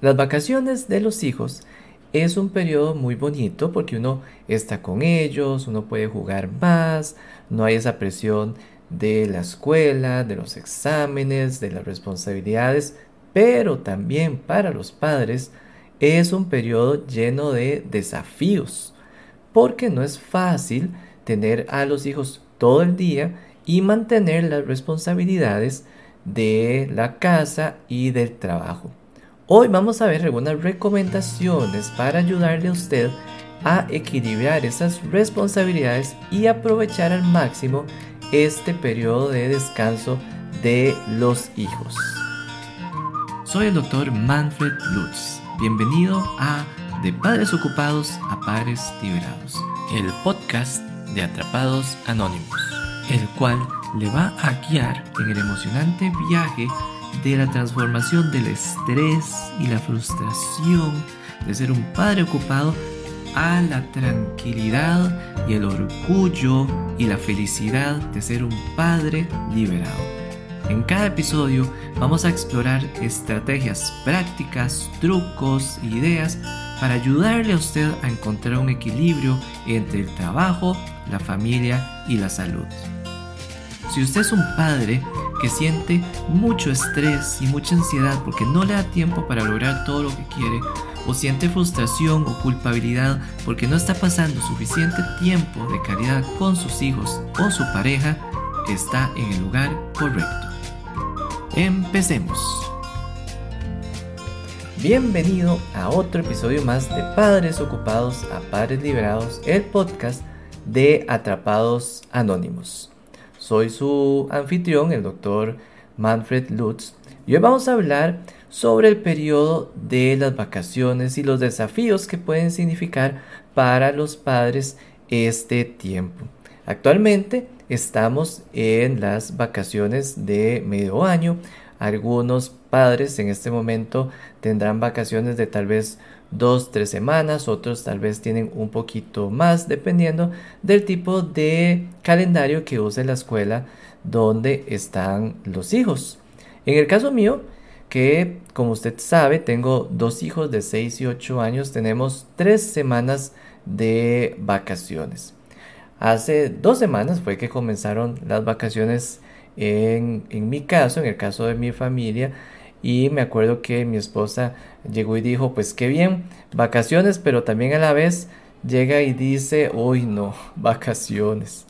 Las vacaciones de los hijos es un periodo muy bonito porque uno está con ellos, uno puede jugar más, no hay esa presión de la escuela, de los exámenes, de las responsabilidades, pero también para los padres es un periodo lleno de desafíos, porque no es fácil tener a los hijos todo el día y mantener las responsabilidades de la casa y del trabajo. Hoy vamos a ver algunas recomendaciones para ayudarle a usted a equilibrar esas responsabilidades y aprovechar al máximo este periodo de descanso de los hijos. Soy el doctor Manfred Lutz. Bienvenido a De Padres Ocupados a Padres Liberados, el podcast de Atrapados Anónimos, el cual le va a guiar en el emocionante viaje de la transformación del estrés y la frustración de ser un padre ocupado a la tranquilidad y el orgullo y la felicidad de ser un padre liberado. En cada episodio vamos a explorar estrategias prácticas, trucos e ideas para ayudarle a usted a encontrar un equilibrio entre el trabajo, la familia y la salud. Si usted es un padre que siente mucho estrés y mucha ansiedad porque no le da tiempo para lograr todo lo que quiere, o siente frustración o culpabilidad porque no está pasando suficiente tiempo de calidad con sus hijos o su pareja, está en el lugar correcto. Empecemos. Bienvenido a otro episodio más de Padres Ocupados a Padres Liberados, el podcast de Atrapados Anónimos. Soy su anfitrión, el doctor Manfred Lutz, y hoy vamos a hablar sobre el periodo de las vacaciones y los desafíos que pueden significar para los padres este tiempo. Actualmente estamos en las vacaciones de medio año. Algunos padres en este momento tendrán vacaciones de tal vez dos, tres semanas, otros tal vez tienen un poquito más, dependiendo del tipo de calendario que use la escuela donde están los hijos. En el caso mío, que como usted sabe, tengo dos hijos de 6 y 8 años, tenemos tres semanas de vacaciones. Hace dos semanas fue que comenzaron las vacaciones en, en mi caso, en el caso de mi familia, y me acuerdo que mi esposa llegó y dijo, pues qué bien, vacaciones, pero también a la vez llega y dice, uy no, vacaciones.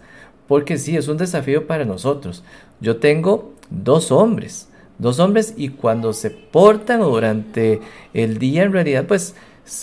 Porque sí, es un desafío para nosotros. Yo tengo dos hombres, dos hombres y cuando se portan durante el día en realidad pues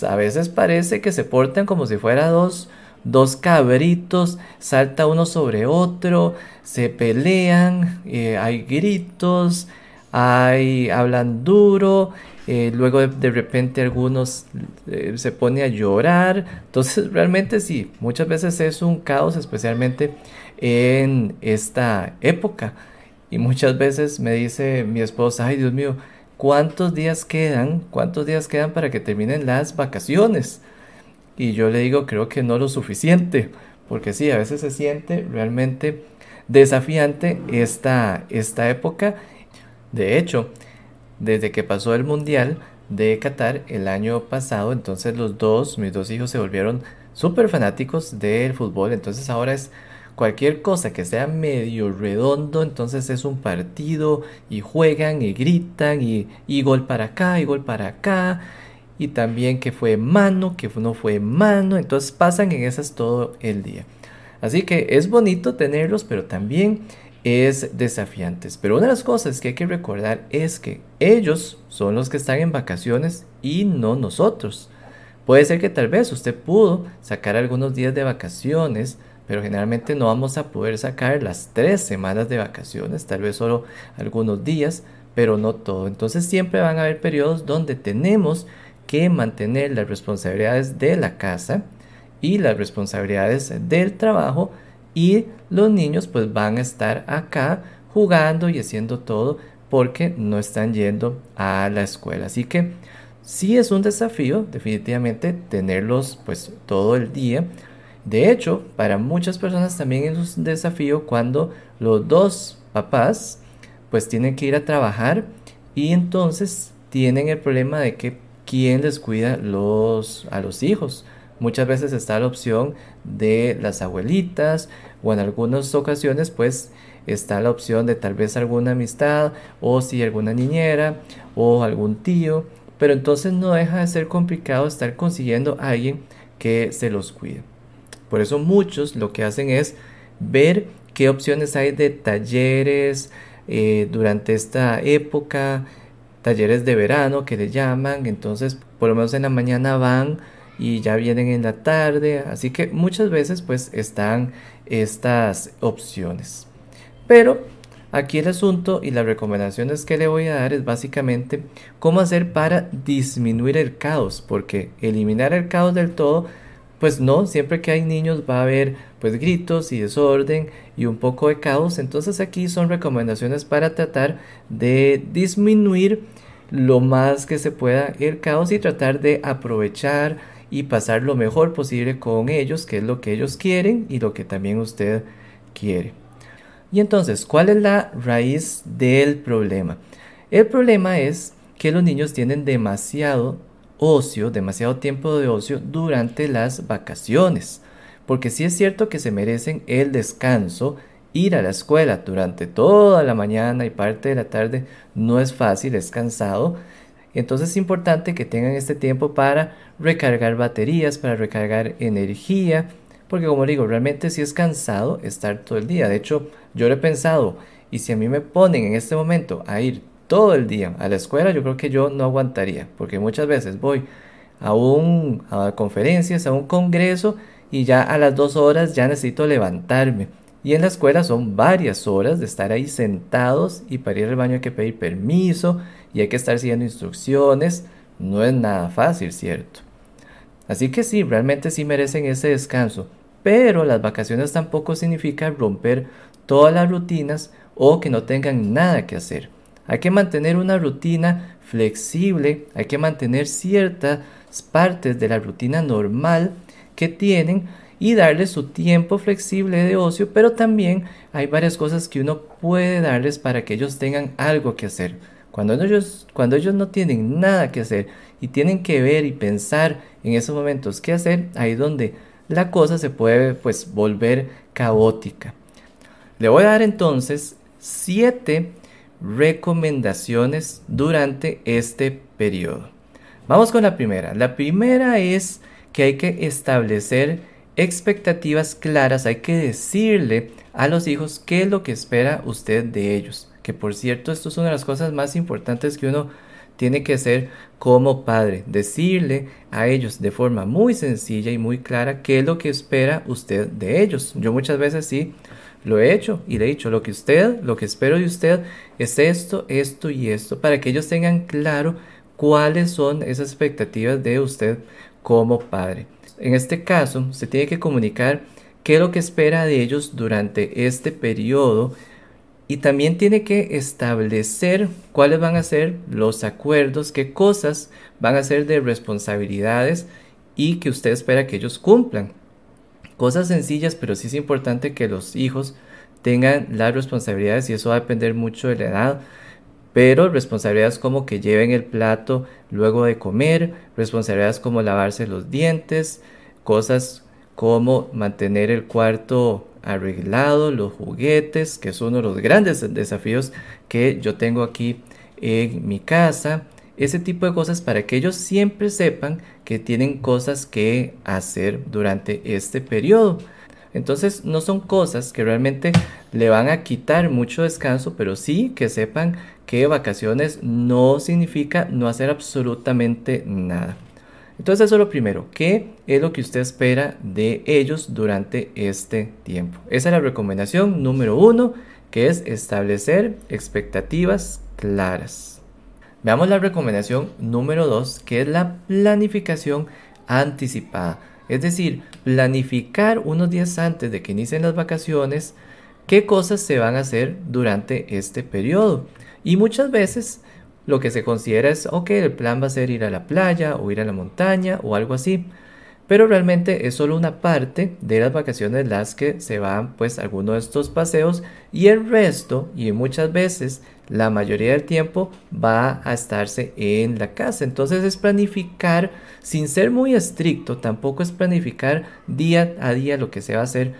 a veces parece que se portan como si fuera dos, dos cabritos, salta uno sobre otro, se pelean, eh, hay gritos, hay, hablan duro, eh, luego de, repente algunos eh, se pone a llorar. Entonces realmente sí, muchas veces es un caos, especialmente en esta época. Y muchas veces me dice mi esposa, ay Dios mío, ¿cuántos días quedan? ¿Cuántos días quedan para que terminen las vacaciones? Y yo le digo, creo que no lo suficiente, porque sí, a veces se siente realmente desafiante esta, esta época de hecho, desde que pasó el Mundial de Qatar el año pasado, entonces los dos, mis dos hijos se volvieron súper fanáticos del fútbol, entonces ahora es cualquier cosa que sea medio redondo, entonces es un partido y juegan y gritan y, y, gol para acá y gol para acá. Y también que fue mano, que no fue mano, entonces pasan en esas todo el día. Así que es bonito tenerlos, pero también es desafiantes. Pero una de las cosas que hay que recordar es que ellos son los que están en vacaciones y no nosotros. Puede ser que tal vez usted pudo sacar algunos días de vacaciones, pero generalmente no vamos a poder sacar las tres semanas de vacaciones, tal vez solo algunos días, pero no todo. Entonces siempre van a haber periodos donde tenemos que mantener las responsabilidades de la casa y las responsabilidades del trabajo y los niños pues van a estar acá jugando y haciendo todo porque no están yendo a la escuela. Así que sí es un desafío definitivamente tenerlos pues todo el día. De hecho, para muchas personas también es un desafío cuando los dos papás pues tienen que ir a trabajar y entonces tienen el problema de que quién les cuida los, a los hijos. Muchas veces está la opción de las abuelitas o en algunas ocasiones pues está la opción de tal vez alguna amistad o si alguna niñera o algún tío. Pero entonces no deja de ser complicado estar consiguiendo a alguien que se los cuide. Por eso muchos lo que hacen es ver qué opciones hay de talleres eh, durante esta época, talleres de verano que le llaman, entonces por lo menos en la mañana van y ya vienen en la tarde, así que muchas veces pues están estas opciones. Pero aquí el asunto y las recomendaciones que le voy a dar es básicamente cómo hacer para disminuir el caos, porque eliminar el caos del todo pues no, siempre que hay niños va a haber pues gritos y desorden y un poco de caos. Entonces aquí son recomendaciones para tratar de disminuir lo más que se pueda el caos y tratar de aprovechar y pasar lo mejor posible con ellos, que es lo que ellos quieren y lo que también usted quiere. Y entonces, ¿cuál es la raíz del problema? El problema es que los niños tienen demasiado ocio, demasiado tiempo de ocio durante las vacaciones. Porque sí es cierto que se merecen el descanso, ir a la escuela durante toda la mañana y parte de la tarde no es fácil, es cansado. Entonces es importante que tengan este tiempo para recargar baterías, para recargar energía, porque como digo, realmente sí es cansado estar todo el día. De hecho, yo lo he pensado, y si a mí me ponen en este momento a ir todo el día a la escuela, yo creo que yo no aguantaría, porque muchas veces voy a, un, a conferencias, a un congreso, y ya a las dos horas ya necesito levantarme. Y en la escuela son varias horas de estar ahí sentados y para ir al baño hay que pedir permiso y hay que estar siguiendo instrucciones. No es nada fácil, ¿cierto? Así que sí, realmente sí merecen ese descanso. Pero las vacaciones tampoco significa romper todas las rutinas o que no tengan nada que hacer. Hay que mantener una rutina flexible, hay que mantener ciertas partes de la rutina normal que tienen y darles su tiempo flexible de ocio, pero también hay varias cosas que uno puede darles para que ellos tengan algo que hacer. Cuando ellos, cuando ellos no tienen nada que hacer y tienen que ver y pensar en esos momentos qué hacer, ahí donde la cosa se puede pues volver caótica. Le voy a dar entonces siete recomendaciones durante este periodo. Vamos con la primera. La primera es que hay que establecer expectativas claras, hay que decirle a los hijos qué es lo que espera usted de ellos. Que por cierto, esto es una de las cosas más importantes que uno tiene que hacer como padre, decirle a ellos de forma muy sencilla y muy clara qué es lo que espera usted de ellos. Yo muchas veces sí lo he hecho y le he dicho lo que usted, lo que espero de usted es esto, esto y esto, para que ellos tengan claro cuáles son esas expectativas de usted como padre. En este caso, se tiene que comunicar qué es lo que espera de ellos durante este periodo y también tiene que establecer cuáles van a ser los acuerdos, qué cosas van a ser de responsabilidades y que usted espera que ellos cumplan. Cosas sencillas, pero sí es importante que los hijos tengan las responsabilidades y eso va a depender mucho de la edad. Pero responsabilidades como que lleven el plato luego de comer, responsabilidades como lavarse los dientes, cosas como mantener el cuarto arreglado, los juguetes, que es uno de los grandes desafíos que yo tengo aquí en mi casa ese tipo de cosas para que ellos siempre sepan que tienen cosas que hacer durante este periodo. Entonces no son cosas que realmente le van a quitar mucho descanso, pero sí que sepan que vacaciones no significa no hacer absolutamente nada. Entonces eso es lo primero, ¿qué es lo que usted espera de ellos durante este tiempo? Esa es la recomendación número uno, que es establecer expectativas claras. Veamos la recomendación número 2, que es la planificación anticipada. Es decir, planificar unos días antes de que inicien las vacaciones qué cosas se van a hacer durante este periodo. Y muchas veces lo que se considera es, ok, el plan va a ser ir a la playa o ir a la montaña o algo así. Pero realmente es solo una parte de las vacaciones las que se van pues algunos de estos paseos y el resto y muchas veces la mayoría del tiempo va a estarse en la casa. Entonces es planificar sin ser muy estricto, tampoco es planificar día a día lo que se va a hacer,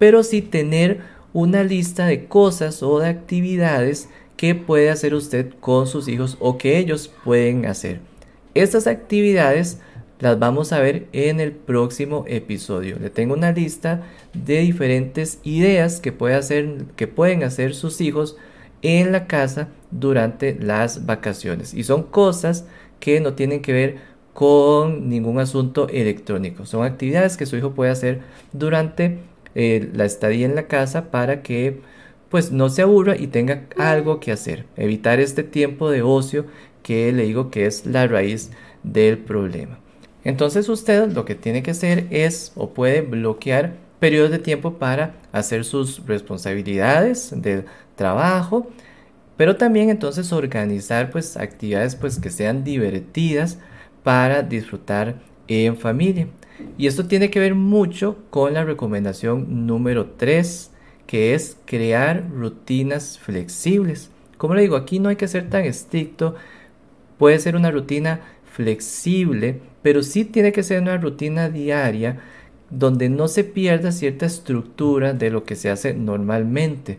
pero sí tener una lista de cosas o de actividades que puede hacer usted con sus hijos o que ellos pueden hacer. Estas actividades las vamos a ver en el próximo episodio. Le tengo una lista de diferentes ideas que, puede hacer, que pueden hacer sus hijos en la casa durante las vacaciones. Y son cosas que no tienen que ver con ningún asunto electrónico. Son actividades que su hijo puede hacer durante eh, la estadía en la casa para que pues no se aburra y tenga algo que hacer. Evitar este tiempo de ocio que le digo que es la raíz del problema. Entonces usted lo que tiene que hacer es o puede bloquear periodos de tiempo para hacer sus responsabilidades de trabajo, pero también entonces organizar pues actividades pues que sean divertidas para disfrutar en familia. Y esto tiene que ver mucho con la recomendación número 3, que es crear rutinas flexibles. Como le digo, aquí no hay que ser tan estricto, puede ser una rutina flexible, pero sí tiene que ser una rutina diaria donde no se pierda cierta estructura de lo que se hace normalmente.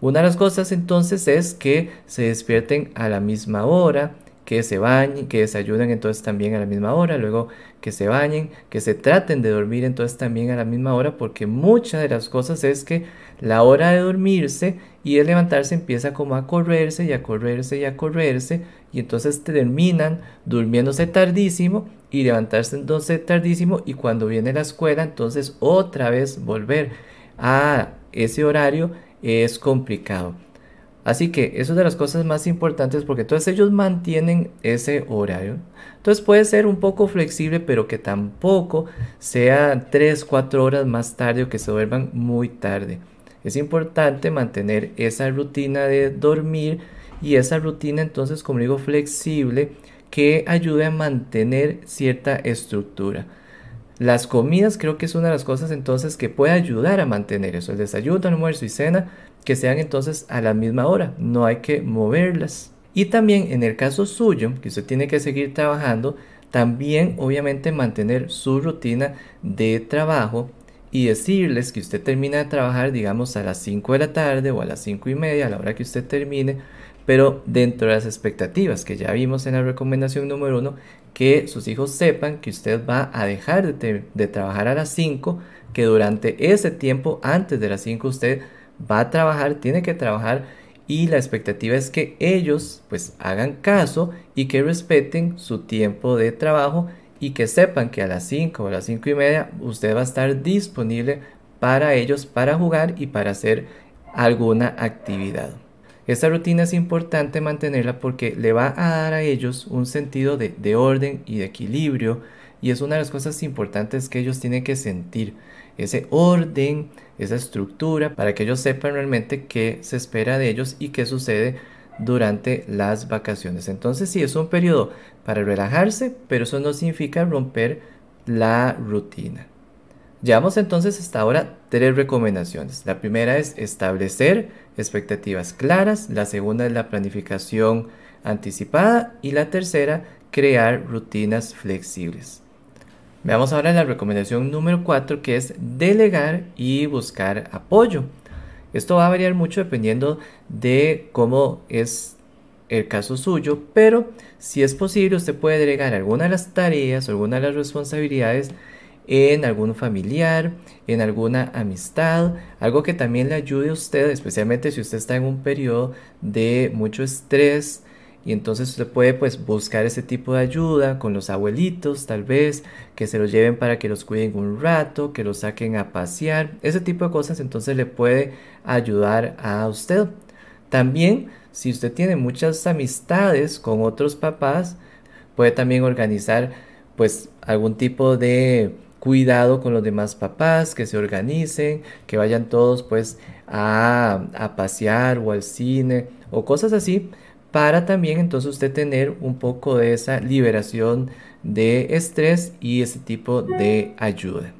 Una de las cosas entonces es que se despierten a la misma hora, que se bañen, que desayuden entonces también a la misma hora, luego que se bañen, que se traten de dormir entonces también a la misma hora, porque muchas de las cosas es que la hora de dormirse y de levantarse empieza como a correrse y a correrse y a correrse y entonces terminan durmiéndose tardísimo y levantarse entonces tardísimo y cuando viene la escuela entonces otra vez volver a ese horario es complicado. Así que eso es de las cosas más importantes porque todos ellos mantienen ese horario. Entonces puede ser un poco flexible, pero que tampoco sea 3, 4 horas más tarde o que se duerman muy tarde. Es importante mantener esa rutina de dormir y esa rutina entonces, como digo, flexible que ayude a mantener cierta estructura. Las comidas creo que es una de las cosas entonces que puede ayudar a mantener eso. El desayuno, almuerzo y cena que sean entonces a la misma hora, no hay que moverlas. Y también en el caso suyo, que usted tiene que seguir trabajando, también obviamente mantener su rutina de trabajo y decirles que usted termina de trabajar, digamos, a las 5 de la tarde o a las 5 y media, a la hora que usted termine, pero dentro de las expectativas que ya vimos en la recomendación número 1, que sus hijos sepan que usted va a dejar de, de trabajar a las 5, que durante ese tiempo, antes de las 5, usted va a trabajar, tiene que trabajar y la expectativa es que ellos pues hagan caso y que respeten su tiempo de trabajo y que sepan que a las 5 o a las 5 y media usted va a estar disponible para ellos para jugar y para hacer alguna actividad. Esta rutina es importante mantenerla porque le va a dar a ellos un sentido de, de orden y de equilibrio y es una de las cosas importantes que ellos tienen que sentir ese orden, esa estructura, para que ellos sepan realmente qué se espera de ellos y qué sucede durante las vacaciones. Entonces sí, es un periodo para relajarse, pero eso no significa romper la rutina. Llevamos entonces hasta ahora tres recomendaciones. La primera es establecer expectativas claras, la segunda es la planificación anticipada y la tercera, crear rutinas flexibles. Veamos ahora la recomendación número 4 que es delegar y buscar apoyo. Esto va a variar mucho dependiendo de cómo es el caso suyo, pero si es posible usted puede delegar alguna de las tareas o alguna de las responsabilidades en algún familiar, en alguna amistad, algo que también le ayude a usted, especialmente si usted está en un periodo de mucho estrés, y entonces usted puede pues buscar ese tipo de ayuda con los abuelitos tal vez, que se los lleven para que los cuiden un rato, que los saquen a pasear, ese tipo de cosas entonces le puede ayudar a usted. También si usted tiene muchas amistades con otros papás, puede también organizar pues algún tipo de cuidado con los demás papás, que se organicen, que vayan todos pues a, a pasear o al cine o cosas así para también entonces usted tener un poco de esa liberación de estrés y ese tipo de ayuda.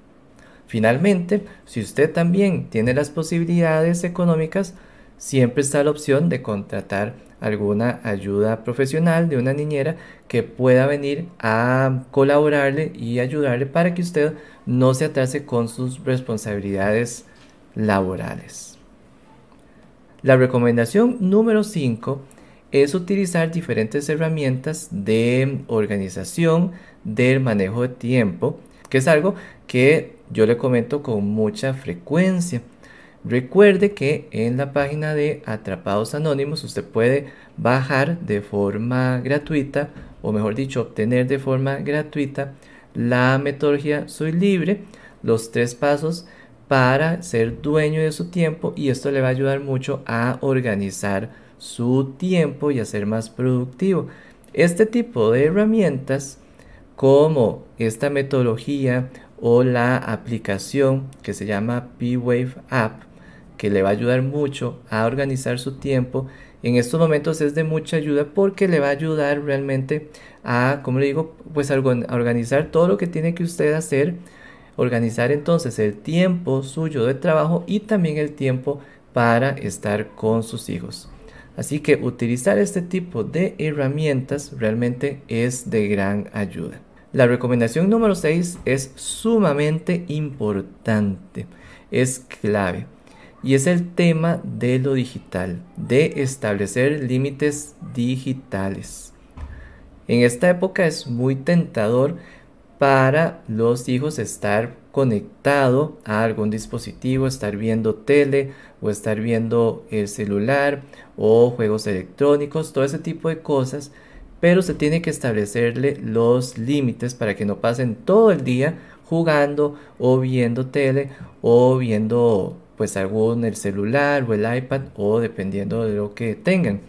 Finalmente, si usted también tiene las posibilidades económicas, siempre está la opción de contratar alguna ayuda profesional de una niñera que pueda venir a colaborarle y ayudarle para que usted no se atrase con sus responsabilidades laborales. La recomendación número 5 es utilizar diferentes herramientas de organización del manejo de tiempo, que es algo que yo le comento con mucha frecuencia. Recuerde que en la página de Atrapados Anónimos usted puede bajar de forma gratuita, o mejor dicho, obtener de forma gratuita la metodología Soy Libre, los tres pasos para ser dueño de su tiempo y esto le va a ayudar mucho a organizar su tiempo y a ser más productivo. Este tipo de herramientas como esta metodología o la aplicación que se llama P-Wave App que le va a ayudar mucho a organizar su tiempo en estos momentos es de mucha ayuda porque le va a ayudar realmente a, como le digo, pues a organizar todo lo que tiene que usted hacer, organizar entonces el tiempo suyo de trabajo y también el tiempo para estar con sus hijos. Así que utilizar este tipo de herramientas realmente es de gran ayuda. La recomendación número 6 es sumamente importante, es clave y es el tema de lo digital, de establecer límites digitales. En esta época es muy tentador para los hijos estar conectado a algún dispositivo, estar viendo tele o estar viendo el celular o juegos electrónicos, todo ese tipo de cosas, pero se tiene que establecerle los límites para que no pasen todo el día jugando o viendo tele o viendo pues algún el celular o el iPad o dependiendo de lo que tengan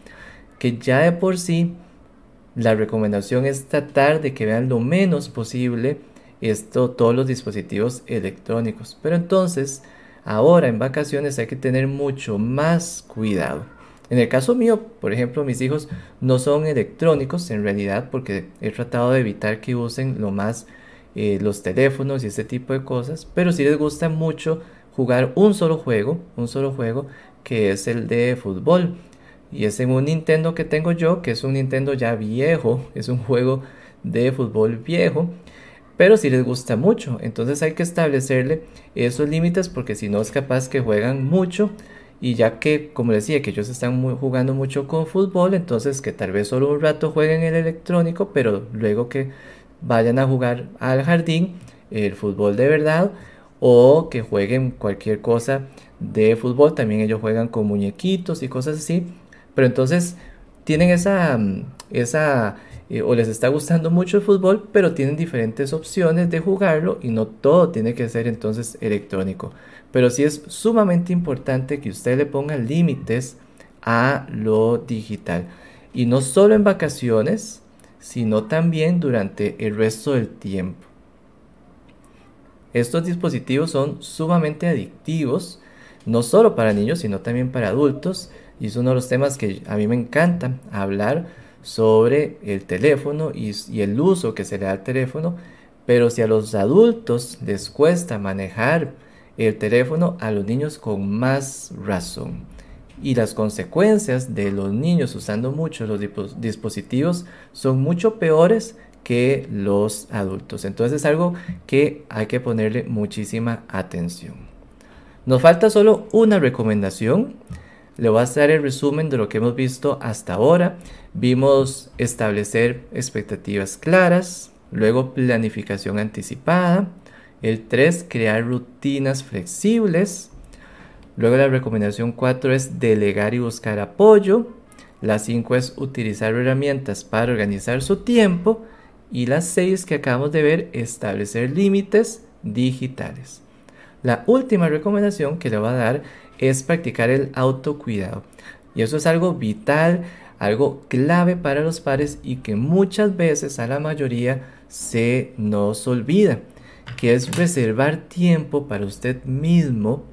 que ya de por sí la recomendación es tratar de que vean lo menos posible esto, todos los dispositivos electrónicos. Pero entonces, ahora en vacaciones hay que tener mucho más cuidado. En el caso mío, por ejemplo, mis hijos no son electrónicos en realidad porque he tratado de evitar que usen lo más eh, los teléfonos y este tipo de cosas, pero sí les gusta mucho jugar un solo juego, un solo juego que es el de fútbol. Y es en un Nintendo que tengo yo, que es un Nintendo ya viejo, es un juego de fútbol viejo pero si les gusta mucho. Entonces hay que establecerle esos límites porque si no es capaz que juegan mucho y ya que, como decía, que ellos están jugando mucho con fútbol, entonces que tal vez solo un rato jueguen el electrónico, pero luego que vayan a jugar al jardín el fútbol de verdad o que jueguen cualquier cosa de fútbol, también ellos juegan con muñequitos y cosas así, pero entonces tienen esa, esa eh, o les está gustando mucho el fútbol, pero tienen diferentes opciones de jugarlo y no todo tiene que ser entonces electrónico. Pero sí es sumamente importante que usted le ponga límites a lo digital. Y no solo en vacaciones, sino también durante el resto del tiempo. Estos dispositivos son sumamente adictivos, no solo para niños, sino también para adultos. Y es uno de los temas que a mí me encanta hablar sobre el teléfono y, el uso que se le da al teléfono, pero si a los adultos les cuesta manejar el teléfono, a los niños con más razón. Y las consecuencias de los niños usando mucho los dispositivos son mucho peores que los adultos. Entonces es algo que hay que ponerle muchísima atención. Nos falta solo una recomendación le voy a hacer el resumen de lo que hemos visto hasta ahora. Vimos establecer expectativas claras, luego planificación anticipada. El 3, crear rutinas flexibles. Luego la recomendación 4 es delegar y buscar apoyo. La 5 es utilizar herramientas para organizar su tiempo. Y la 6 que acabamos de ver, establecer límites digitales. La última recomendación que le voy a dar es practicar el autocuidado. Y eso es algo vital, algo clave para los padres y que muchas veces a la mayoría se nos olvida, que es reservar tiempo para usted mismo,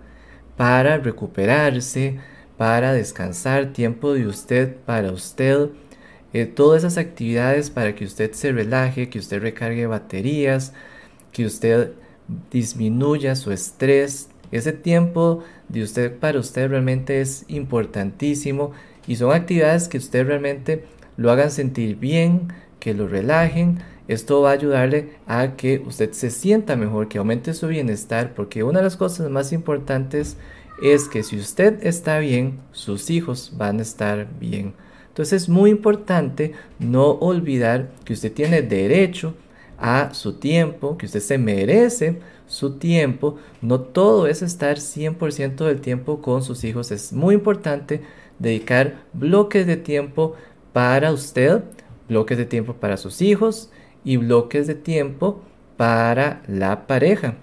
para recuperarse, para descansar, tiempo de usted para usted, eh, todas esas actividades para que usted se relaje, que usted recargue baterías, que usted disminuya su estrés. Ese tiempo de usted para usted realmente es importantísimo y son actividades que usted realmente lo hagan sentir bien, que lo relajen. Esto va a ayudarle a que usted se sienta mejor, que aumente su bienestar, porque una de las cosas más importantes es que si usted está bien, sus hijos van a estar bien. Entonces es muy importante no olvidar que usted tiene derecho a su tiempo, que usted se merece su tiempo. No todo es estar 100% del tiempo con sus hijos. Es muy importante dedicar bloques de tiempo para usted, bloques de tiempo para sus hijos y bloques de tiempo para la pareja.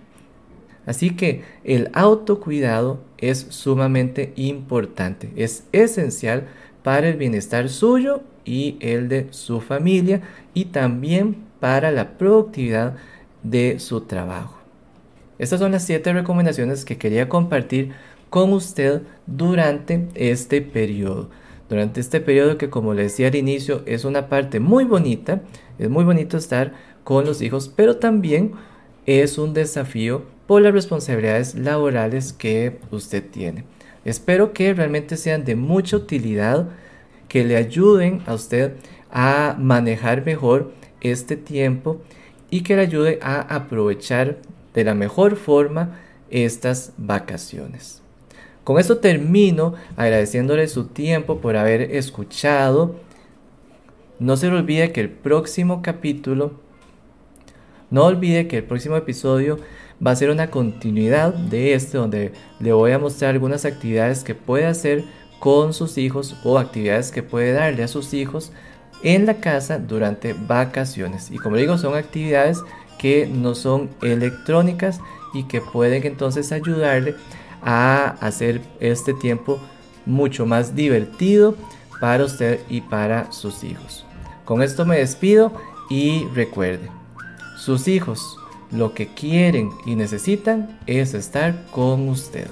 Así que el autocuidado es sumamente importante, es esencial para el bienestar suyo y el de su familia y también para la productividad de su trabajo. Estas son las siete recomendaciones que quería compartir con usted durante este periodo. Durante este periodo que como le decía al inicio es una parte muy bonita, es muy bonito estar con los hijos, pero también es un desafío por las responsabilidades laborales que usted tiene. Espero que realmente sean de mucha utilidad, que le ayuden a usted a manejar mejor este tiempo y que le ayude a aprovechar de la mejor forma estas vacaciones. Con esto termino agradeciéndole su tiempo por haber escuchado. No se olvide que el próximo capítulo, no olvide que el próximo episodio va a ser una continuidad de este donde le voy a mostrar algunas actividades que puede hacer con sus hijos o actividades que puede darle a sus hijos en la casa durante vacaciones. Y como digo, son actividades que no son electrónicas y que pueden entonces ayudarle a hacer este tiempo mucho más divertido para usted y para sus hijos. Con esto me despido y recuerde, sus hijos lo que quieren y necesitan es estar con usted.